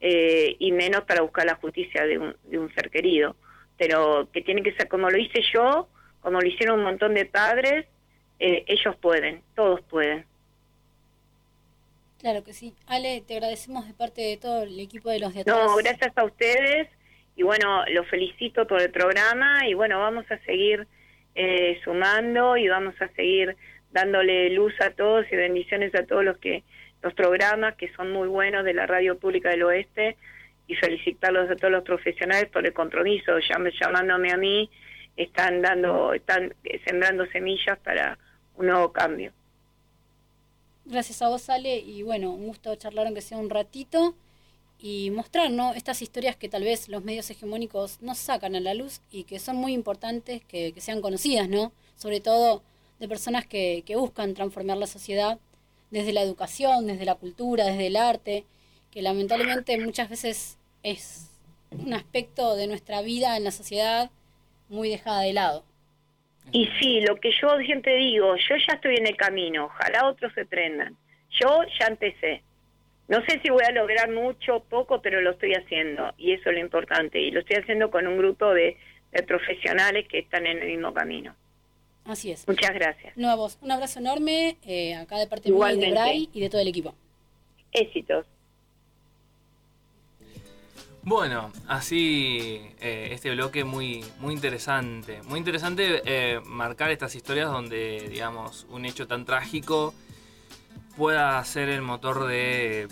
y menos para buscar la justicia de un, de un ser querido pero que tiene que ser como lo hice yo, como lo hicieron un montón de padres, eh, ellos pueden, todos pueden. Claro que sí. Ale, te agradecemos de parte de todo el equipo de los de No, gracias a ustedes y bueno, los felicito por el programa y bueno, vamos a seguir eh, sumando y vamos a seguir dándole luz a todos y bendiciones a todos los que los programas que son muy buenos de la Radio Pública del Oeste y felicitarlos a todos los profesionales por el compromiso, llamándome a mí, están dando, están sembrando semillas para un nuevo cambio. Gracias a vos, Ale, y bueno, un gusto charlar aunque sea un ratito y mostrar ¿no? estas historias que tal vez los medios hegemónicos no sacan a la luz y que son muy importantes que, sean conocidas, ¿no? Sobre todo de personas que, que buscan transformar la sociedad desde la educación, desde la cultura, desde el arte, que lamentablemente muchas veces es un aspecto de nuestra vida en la sociedad muy dejada de lado. Y sí, lo que yo siempre digo, yo ya estoy en el camino, ojalá otros se prendan. Yo ya empecé. No sé si voy a lograr mucho o poco, pero lo estoy haciendo y eso es lo importante. Y lo estoy haciendo con un grupo de, profesionales que están en el mismo camino. Así es. Muchas gracias. No, a vos. Un abrazo enorme eh, acá de parte de Bray y de todo el equipo. Éxitos. Bueno, así eh, este bloque muy, muy interesante. Muy interesante eh, marcar estas historias donde, digamos, un hecho tan trágico pueda ser el motor de,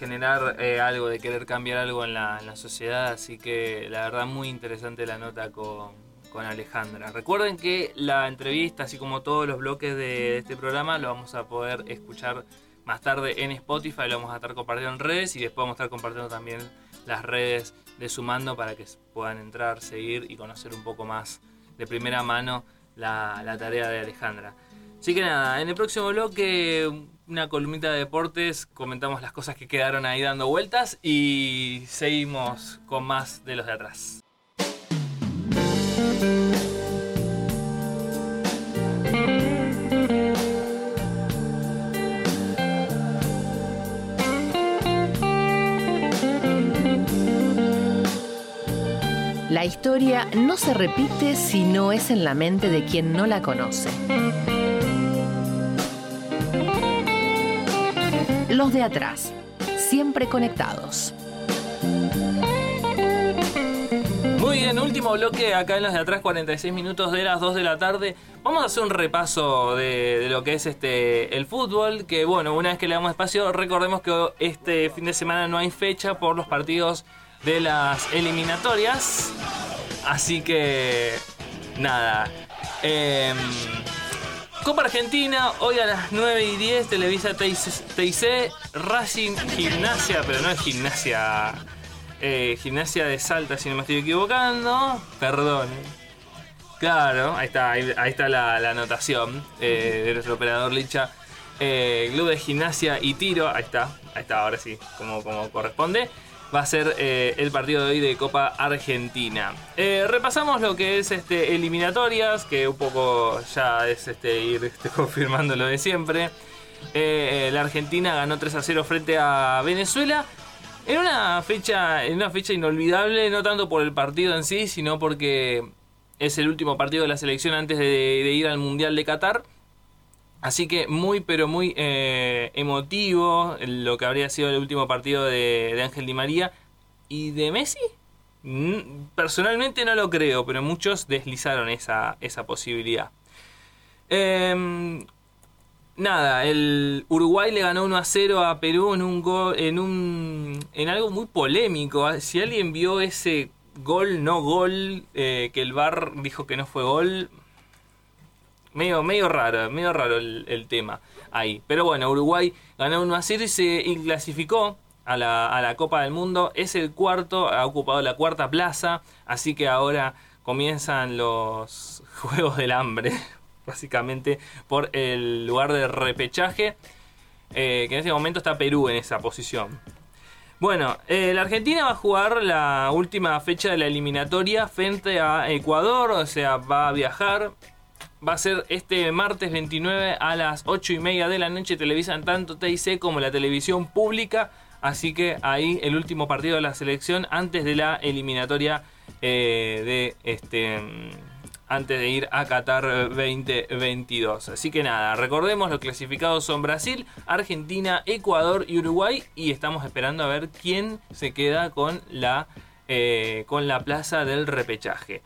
generar eh, algo, de querer cambiar algo en la, sociedad. Así que la verdad muy interesante la nota con, Alejandra. Recuerden que la entrevista, así como todos los bloques de este programa, lo vamos a poder escuchar más tarde en Spotify, lo vamos a estar compartiendo en redes y después vamos a estar compartiendo también las redes de Sumando para que puedan entrar, seguir y conocer un poco más de primera mano la, tarea de Alejandra. Así que nada, en el próximo bloque, una columnita de deportes, comentamos las cosas que quedaron ahí dando vueltas y seguimos con más de los de atrás. La historia no se repite si no es en la mente de quien no la conoce. Los de atrás, siempre conectados. Muy bien, último bloque acá en los de atrás, 46 minutos de las 2 de la tarde. Vamos a hacer un repaso de, de, lo que es este el fútbol, que bueno, una vez que le damos espacio, recordemos que este fin de semana no hay fecha por los partidos de las eliminatorias. Así que nada. Em, Copa Argentina, hoy a las 9 y 10, Televisa TIC, Racing Gimnasia, pero no es gimnasia, eh, gimnasia de Salta, si no me estoy equivocando. Perdón. Claro, ahí está, ahí, está la, anotación eh, de nuestro operador Licha. Eh, Club de Gimnasia y Tiro, ahí está, ahí está, ahora sí, como, como corresponde va a ser eh, el partido de hoy de Copa Argentina. Eh, repasamos lo que es este eliminatorias, que un poco ya es este, ir este, (laughs) confirmando lo de siempre. Eh, la Argentina ganó 3 a 0 frente a Venezuela. En una fecha, en una fecha inolvidable, no tanto por el partido en sí, sino porque es el último partido de la selección antes de, de ir al Mundial de Qatar. Así que muy, pero muy eh, emotivo lo que habría sido el último partido de, Ángel Di María. ¿Y de Messi? Mm, personalmente no lo creo, pero muchos deslizaron esa, esa posibilidad. Em, nada, el Uruguay le ganó 1 a 0 a Perú en un gol, en un en algo muy polémico. Si alguien vio ese gol no gol eh, que el VAR dijo que no fue gol, medio, medio raro, medio raro el, tema ahí. Pero bueno, Uruguay ganó 1 a 0 y se clasificó a la, a la Copa del Mundo. Es el cuarto, ha ocupado la cuarta plaza, así que ahora comienzan los (laughs) Juegos del Hambre, (laughs) básicamente por el lugar de repechaje, eh, que en este momento está Perú en esa posición. Bueno, eh, la Argentina va a jugar la última fecha de la eliminatoria frente a Ecuador, o sea, va a viajar va a ser este martes 29 a las 8 y media de la noche. Televisan tanto TIC como la televisión pública. Así que ahí el último partido de la selección antes de la eliminatoria eh, de este. Mm, antes de ir a Qatar 2022. Así que nada, recordemos los clasificados son Brasil, Argentina, Ecuador y Uruguay. Y estamos esperando a ver quién se queda con la, eh, con la plaza del repechaje.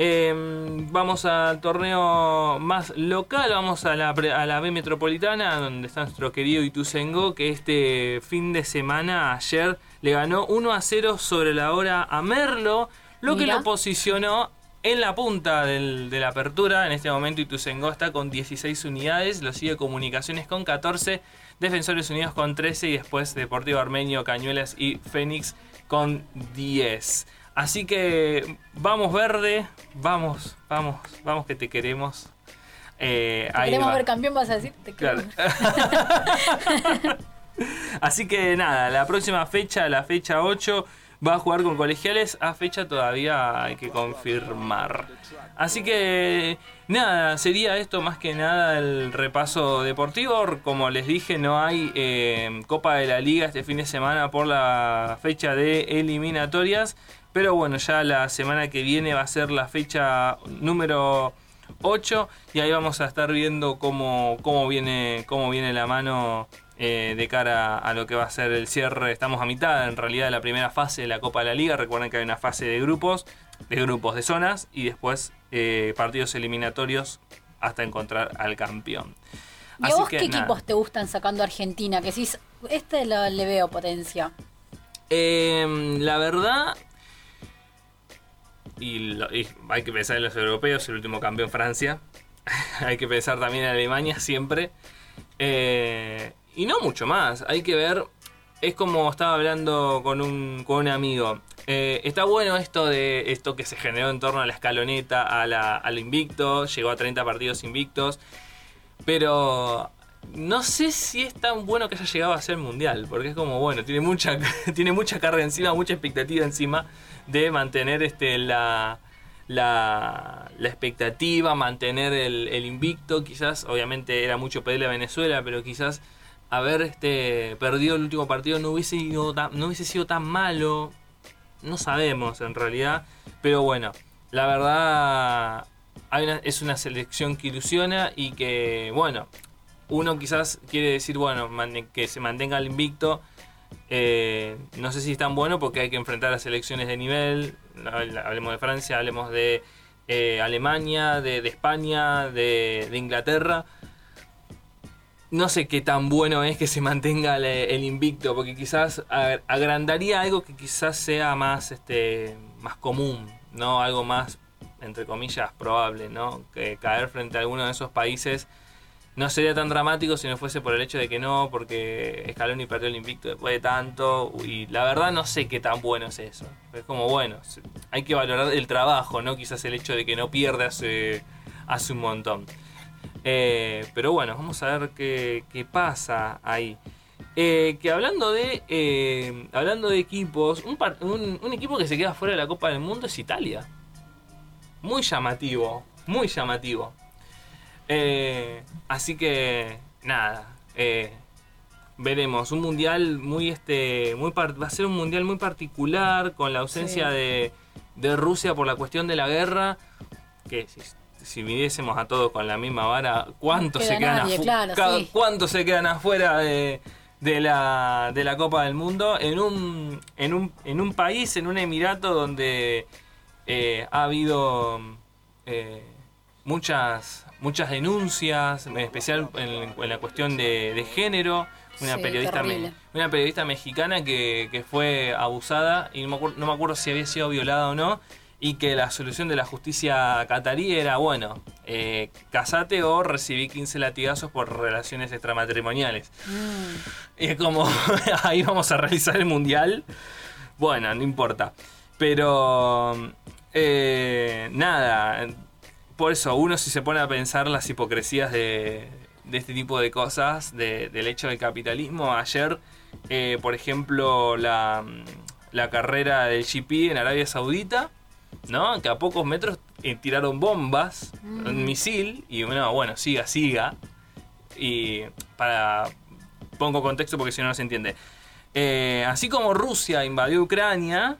Em, vamos al torneo más local, vamos a la, a la B Metropolitana, donde está nuestro querido Ituzengo, que este fin de semana, ayer, le ganó 1 a 0 sobre la hora a Merlo, lo que lo posicionó en la punta del, de la apertura. En este momento Ituzengo está con 16 unidades, lo sigue Comunicaciones con 14, Defensores Unidos con 13 y después Deportivo Armenio, Cañuelas y Fénix con 10. Así que vamos verde, vamos, vamos, vamos que te queremos. Eh, te queremos ver campeón, vas a decir, te claro. (laughs) Así que nada, la próxima fecha, la fecha 8, va a jugar con colegiales. A fecha todavía hay que confirmar. Así que nada, sería esto más que nada el repaso deportivo. Como les dije, no hay eh, Copa de la Liga este fin de semana por la fecha de eliminatorias. Pero bueno, ya la semana que viene va a ser la fecha número 8 y ahí vamos a estar viendo cómo, cómo, viene, cómo viene la mano eh, de cara a lo que va a ser el cierre. Estamos a mitad en realidad de la primera fase de la Copa de la Liga. Recuerden que hay una fase de grupos, de grupos de zonas y después eh, partidos eliminatorios hasta encontrar al campeón. ¿Y a vos qué equipos te gustan sacando Argentina? Que si este le veo potencia. Em, la verdad, y, hay que pensar en los europeos, el último campeón Francia. (laughs) hay que pensar también en Alemania siempre. Eh, y no mucho más. Hay que ver. Es como estaba hablando con un, con un amigo. Eh, está bueno esto de esto que se generó en torno a la escaloneta, a al invicto. Llegó a 30 partidos invictos. Pero no sé si es tan bueno que haya llegado a ser mundial. Porque es como, bueno, tiene mucha, (laughs) tiene mucha carga encima, mucha expectativa encima de mantener este, la, la, expectativa, mantener el, invicto. Quizás, obviamente, era mucho pedirle a Venezuela, pero quizás haber este, perdido el último partido no hubiese, sido tan, no hubiese sido tan malo. No sabemos en realidad, pero bueno, la verdad hay es una selección que ilusiona y que, bueno, uno quizás quiere decir, bueno, que se mantenga el invicto. Eh, no sé si es tan bueno porque hay que enfrentar a selecciones de nivel. Hablemos de Francia, hablemos de eh, Alemania, de, España, de, Inglaterra. No sé qué tan bueno es que se mantenga el, invicto, porque quizás agrandaría algo que quizás sea más, este, más común, ¿no? Algo más, entre comillas, probable, ¿no? Que caer frente a alguno de esos países no sería tan dramático si no fuese por el hecho de que no, porque Scaloni perdió el invicto después de tanto. Y la verdad no sé qué tan bueno es eso. Es como, bueno, hay que valorar el trabajo, ¿no? Quizás el hecho de que no pierde hace, hace un montón. Eh, pero bueno, vamos a ver qué, pasa ahí. Eh, que hablando de eh, hablando de equipos, un, un equipo que se queda fuera de la Copa del Mundo es Italia. Muy llamativo, muy llamativo. Eh, así que, nada. Eh, veremos. Un mundial muy, este, muy va a ser un mundial muy particular con la ausencia de, de, Rusia por la cuestión de la guerra. Que si, si midiésemos a todos con la misma vara, ¿cuántos se quedan? ¿Cuántos se quedan afuera de, de la, de la Copa del Mundo en un, en un, en un país, en un emirato donde eh, ha habido eh, muchas muchas denuncias, en especial en, la cuestión de, género. Una, periodista una periodista mexicana que, fue abusada y no me, acuerdo, no me acuerdo si había sido violada o no. Y que la solución de la justicia catarí era, bueno, eh, casate o recibí 15 latigazos por relaciones extramatrimoniales. Mm. Y es como, (laughs) ahí vamos a realizar el mundial. Bueno, no importa. Pero, eh, nada, por eso uno si se pone a pensar las hipocresías de, este tipo de cosas, del hecho del capitalismo, ayer, eh, por ejemplo, la, carrera del GP en Arabia Saudita, ¿no? Que a pocos metros eh, tiraron bombas, un mm. misil, y bueno, bueno, siga, siga. Y para... Pongo contexto porque si no no se entiende. Eh, así como Rusia invadió Ucrania,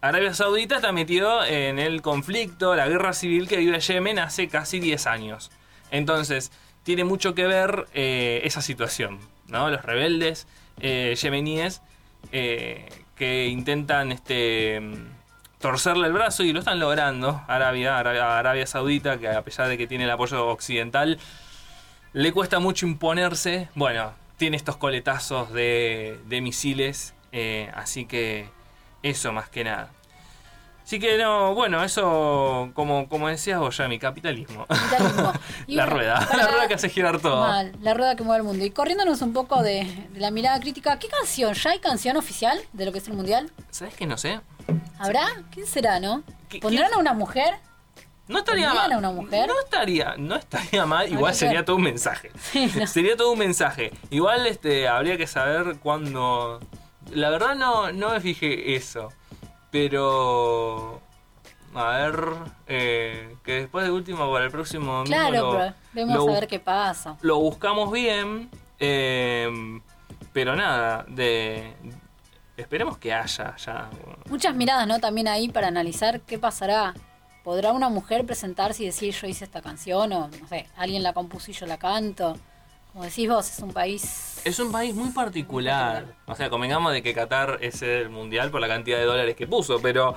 Arabia Saudita está metido en el conflicto, la guerra civil que vive Yemen hace casi 10 años. Entonces, tiene mucho que ver eh, esa situación, ¿no? Los rebeldes eh, yemeníes eh, que intentan este, torcerle el brazo y lo están logrando. Arabia, Arabia, Saudita, que a pesar de que tiene el apoyo occidental, le cuesta mucho imponerse. Bueno, tiene estos coletazos de, de misiles, así que eso más que nada. Así que no, bueno, eso, como, como decías vos, ya, mi capitalismo. (laughs) la rueda, la rueda que hace girar todo. la rueda que mueve el mundo. Y corriéndonos un poco de, la mirada crítica, ¿qué canción? ¿Ya hay canción oficial de lo que es el mundial? ¿Sabes que no sé? ¿Habrá? ¿Quién será, no? ¿Pondrán a una mujer? No estaría mal. a una mujer? No estaría, no estaría mal. Igual sería todo un mensaje. (laughs) Sería todo un mensaje. Igual este, habría que saber cuándo. La verdad no, no me fijé eso. Pero. A ver. Eh, que después de último, para el próximo Claro, vemos a ver qué pasa. Lo buscamos bien. Eh, pero nada, de. Esperemos que haya ya. Muchas miradas, ¿no? También ahí para analizar qué pasará. ¿Podrá una mujer presentarse y decir yo hice esta canción? O no sé, alguien la compuso y yo la canto. Como decís vos, es un país... Es un país muy particular. O sea, convengamos de que Qatar es el mundial por la cantidad de dólares que puso, pero...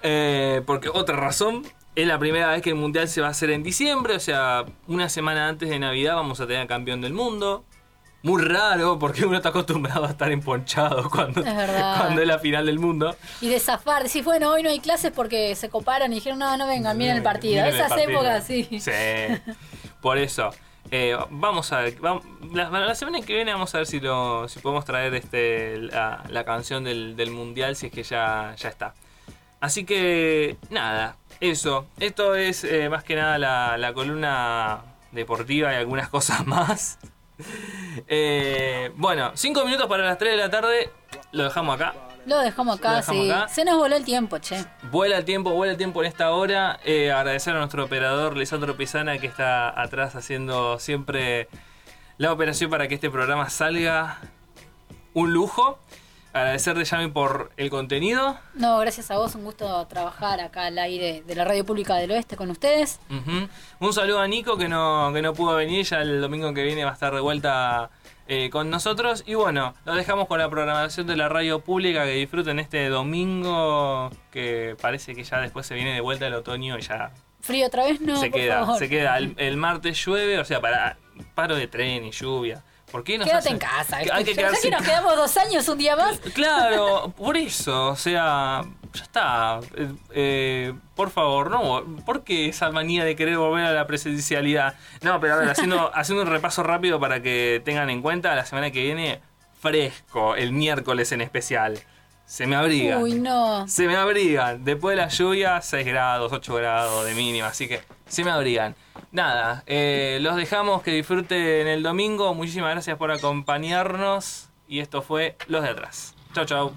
Eh, porque otra razón, es la primera vez que el mundial se va a hacer en diciembre, o sea, una semana antes de Navidad vamos a tener campeón del mundo. Muy raro, porque uno está acostumbrado a estar emponchado cuando es, cuando es la final del mundo. Y de zafar, decir, bueno, hoy no hay clases porque se coparon y dijeron, no, no vengan, miren el partido. Esas épocas, sí. Sí, por eso. Eh, vamos a ver, la, semana que viene vamos a ver si podemos traer este la, canción del, mundial si es que ya, está. Así que nada, eso. Esto es eh, más que nada la, columna deportiva y algunas (laughs) cosas más. Eh, bueno, 5 minutos para las 3 de la tarde. Lo dejamos acá. Lo dejamos acá, sí. Se nos voló el tiempo, che. Vuela el tiempo, vuela el tiempo en esta hora. Eh, agradecer a nuestro operador, Lisandro Pisana, que está atrás haciendo siempre la operación para que este programa salga un lujo. agradecerte, Yami, por el contenido. No, gracias a vos, un gusto trabajar acá al aire de la Radio Pública del Oeste con ustedes. Un saludo a Nico que no, que no pudo venir, ya el domingo que viene va a estar de vuelta eh, con nosotros. Y bueno, lo dejamos con la programación de la radio pública, que disfruten este domingo, que parece que ya después se viene de vuelta el otoño y ya Frío otra vez, no, se por queda, favor. se queda. El, el martes llueve, o sea, para paro de tren y lluvia. ¿Por qué nos Quédate hacen- en casa. Hay que que nos quedamos dos años, un día más. Claro, por eso, o sea, ya está. Eh, eh, por favor, no, ¿por qué esa manía de querer volver a la presencialidad? No, pero a ver, haciendo, (laughs) haciendo un repaso rápido para que tengan en cuenta, la semana que viene, fresco, el miércoles en especial. Se me abrigan. Uy, no. Se me abrigan. Después de la lluvia, 6 grados, 8 grados de mínima, así que se me abrigan. Nada, eh, los dejamos que disfruten el domingo. Muchísimas gracias por acompañarnos. Y esto fue Los de Atrás. Chau, chau.